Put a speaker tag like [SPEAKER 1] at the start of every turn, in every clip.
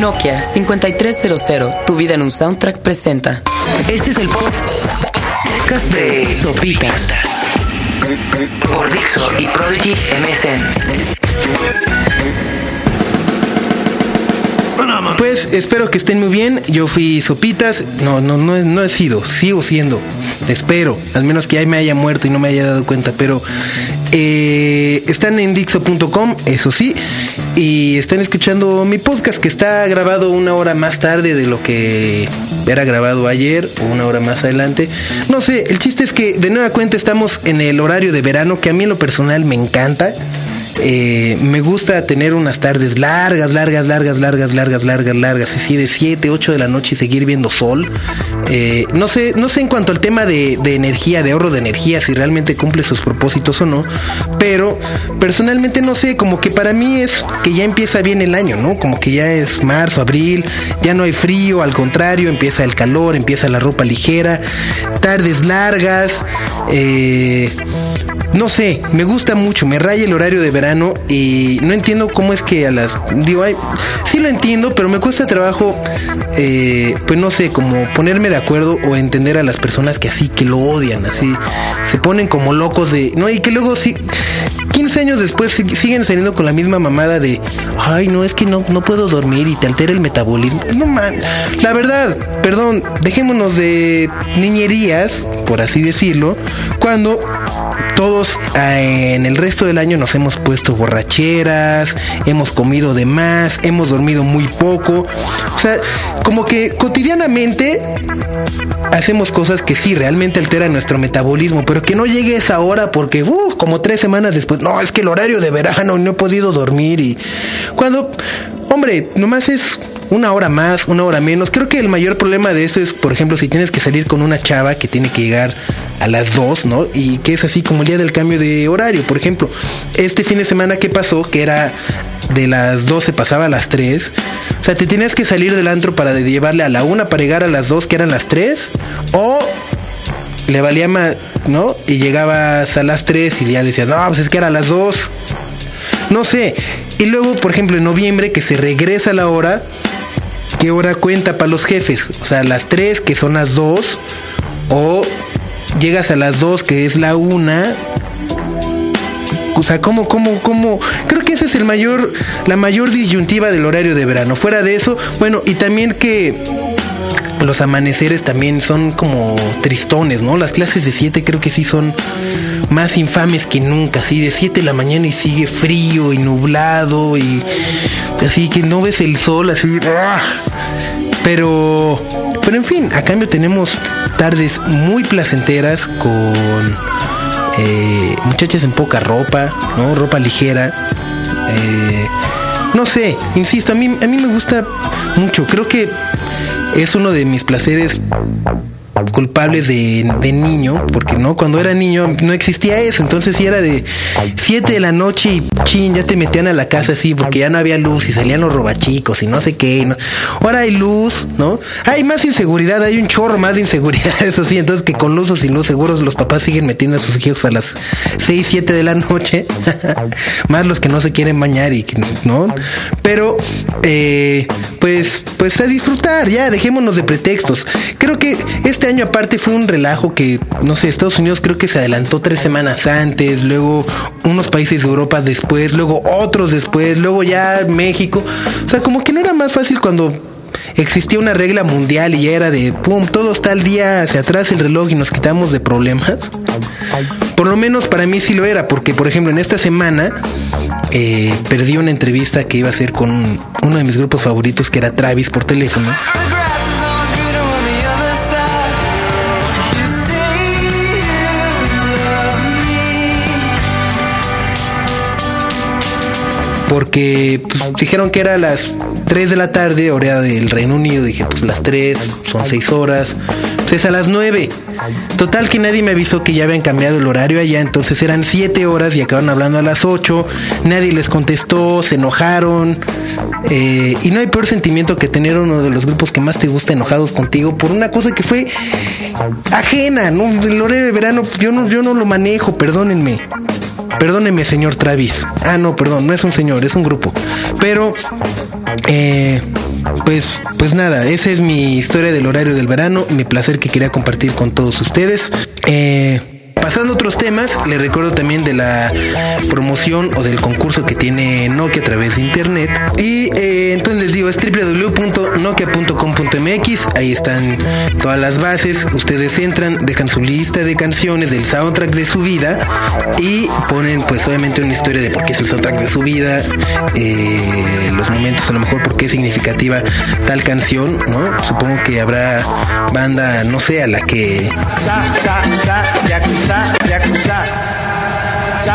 [SPEAKER 1] Nokia 5300, tu vida en un soundtrack presenta.
[SPEAKER 2] Este es el podcast de Sopitas por Dixo y Prodigy MSN.
[SPEAKER 3] Pues espero que estén muy bien. Yo fui Sopitas. No, no, no, no he sido. Sigo siendo. Espero. Al menos que ya me haya muerto y no me haya dado cuenta. Pero eh, están en Dixo.com, eso sí. Y están escuchando mi podcast que está grabado una hora más tarde de lo que era grabado ayer o una hora más adelante. No sé, el chiste es que de nueva cuenta estamos en el horario de verano que a mí en lo personal me encanta. Eh, me gusta tener unas tardes largas, largas, largas, largas, largas, largas, largas, así de 7, 8 de la noche y seguir viendo sol. Eh, no sé, no sé en cuanto al tema de, de, energía, de ahorro de energía, si realmente cumple sus propósitos o no. Pero personalmente no sé, como que para mí es que ya empieza bien el año, ¿no? Como que ya es marzo, abril, ya no hay frío, al contrario, empieza el calor, empieza la ropa ligera, tardes largas. Eh, no sé, me gusta mucho, me raya el horario de verano y no entiendo cómo es que a las... Digo, ay, sí lo entiendo, pero me cuesta trabajo, eh, pues no sé, como ponerme de acuerdo o entender a las personas que así, que lo odian, así, se ponen como locos de... No, y que luego sí... 15 años después siguen saliendo con la misma mamada de, ay, no, es que no, no puedo dormir y te altera el metabolismo. No man, la verdad, perdón, dejémonos de niñerías, por así decirlo, cuando todos eh, en el resto del año nos hemos puesto borracheras, hemos comido de más, hemos dormido muy poco. O sea, como que cotidianamente hacemos cosas que sí realmente alteran nuestro metabolismo, pero que no llegue esa hora porque, uh, como tres semanas después, no, es que el horario de verano no he podido dormir y cuando, hombre, nomás es una hora más, una hora menos. Creo que el mayor problema de eso es, por ejemplo, si tienes que salir con una chava que tiene que llegar a las 2, ¿no? Y que es así como el día del cambio de horario. Por ejemplo, este fin de semana que pasó, que era de las 12 pasaba a las 3. O sea, te tienes que salir del antro para llevarle a la 1 para llegar a las 2, que eran las 3. O le valía más, ¿no? Y llegabas a las 3 y ya le decías, no, pues es que era a las 2. No sé. Y luego, por ejemplo, en noviembre, que se regresa la hora, ¿qué hora cuenta para los jefes? O sea, las 3, que son las 2, o llegas a las 2, que es la 1. O sea, ¿cómo, cómo, cómo? Creo que esa es el mayor, la mayor disyuntiva del horario de verano. Fuera de eso, bueno, y también que los amaneceres también son como tristones, ¿no? Las clases de 7 creo que sí son más infames que nunca, así de 7 de la mañana y sigue frío y nublado y así que no ves el sol, así. ¡ah! Pero, pero en fin, a cambio tenemos tardes muy placenteras con eh, muchachas en poca ropa, ¿no? Ropa ligera. Eh, no sé, insisto, a mí, a mí me gusta mucho. Creo que es uno de mis placeres culpables de, de, niño, porque no, cuando era niño no existía eso, entonces si era de 7 de la noche y chin, ya te metían a la casa así, porque ya no había luz y salían los robachicos y no sé qué, ahora hay luz, ¿no? Hay más inseguridad, hay un chorro más de inseguridad, eso sí, entonces que con luz o sin luz seguros los papás siguen metiendo a sus hijos a las 6, 7 de la noche, más los que no se quieren bañar y que, ¿no? Pero, eh, pues, pues a disfrutar, ya, dejémonos de pretextos. Creo que este año aparte fue un relajo que, no sé, Estados Unidos creo que se adelantó tres semanas antes, luego unos países de Europa después, luego otros después, luego ya México. O sea, como que no era más fácil cuando existía una regla mundial y ya era de, pum, todo está al día hacia atrás el reloj y nos quitamos de problemas. Por lo menos para mí sí lo era, porque por ejemplo en esta semana eh, perdí una entrevista que iba a hacer con uno de mis grupos favoritos que era Travis por teléfono. porque pues, dijeron que era las 3 de la tarde, hora del Reino Unido. Dije, pues las 3, son 6 horas. Es a las 9. Total que nadie me avisó que ya habían cambiado el horario allá, entonces eran 7 horas y acabaron hablando a las 8. Nadie les contestó, se enojaron. Eh, y no hay peor sentimiento que tener uno de los grupos que más te gusta enojados contigo por una cosa que fue ajena, ¿no? El horario de verano, yo no, yo no lo manejo, perdónenme. Perdóneme, señor Travis. Ah, no, perdón, no es un señor, es un grupo. Pero, eh, pues, pues nada, esa es mi historia del horario del verano, mi placer que quería compartir con todos ustedes. Eh, Pasando a otros temas, les recuerdo también de la promoción o del concurso que tiene Nokia a través de internet. Y eh, entonces les digo, es www.nokia.com.mx. Ahí están todas las bases. Ustedes entran, dejan su lista de canciones del soundtrack de su vida y ponen, pues, obviamente, una historia de por qué es el soundtrack de su vida, eh, los momentos, a lo mejor, por qué es significativa tal canción, ¿no? Supongo que habrá banda, no sé, a la que Jack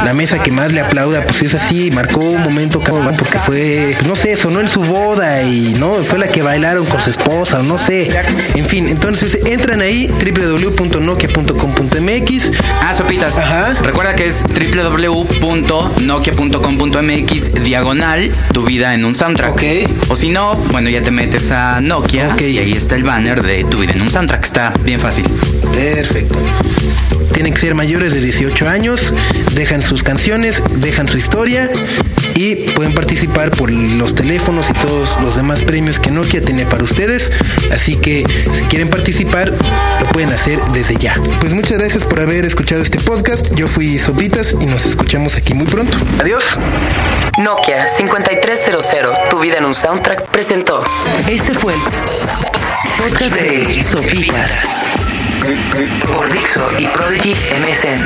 [SPEAKER 3] la mesa que más le aplauda, pues es así, marcó un momento porque fue, pues no sé, sonó en su boda y no, fue la que bailaron con su esposa, o no sé. En fin, entonces entran ahí www.nokia.com.mx.
[SPEAKER 4] Ah, sopitas. Ajá. Recuerda que es www.nokia.com.mx diagonal tu vida en un soundtrack.
[SPEAKER 3] Ok.
[SPEAKER 4] O si no, bueno, ya te metes a Nokia y ahí está el banner de tu vida en un soundtrack. Está bien fácil.
[SPEAKER 3] Perfecto. Tienen que ser mayores de 18 años, dejan sus canciones, dejan su historia y pueden participar por los teléfonos y todos los demás premios que Nokia tiene para ustedes. Así que si quieren participar, lo pueden hacer desde ya. Pues muchas gracias por haber escuchado este podcast. Yo fui Sopitas y nos escuchamos aquí muy pronto. Adiós.
[SPEAKER 1] Nokia 5300, tu vida en un soundtrack, presentó.
[SPEAKER 2] Este fue el podcast de Sopitas por Dixo y Prodigy MSN.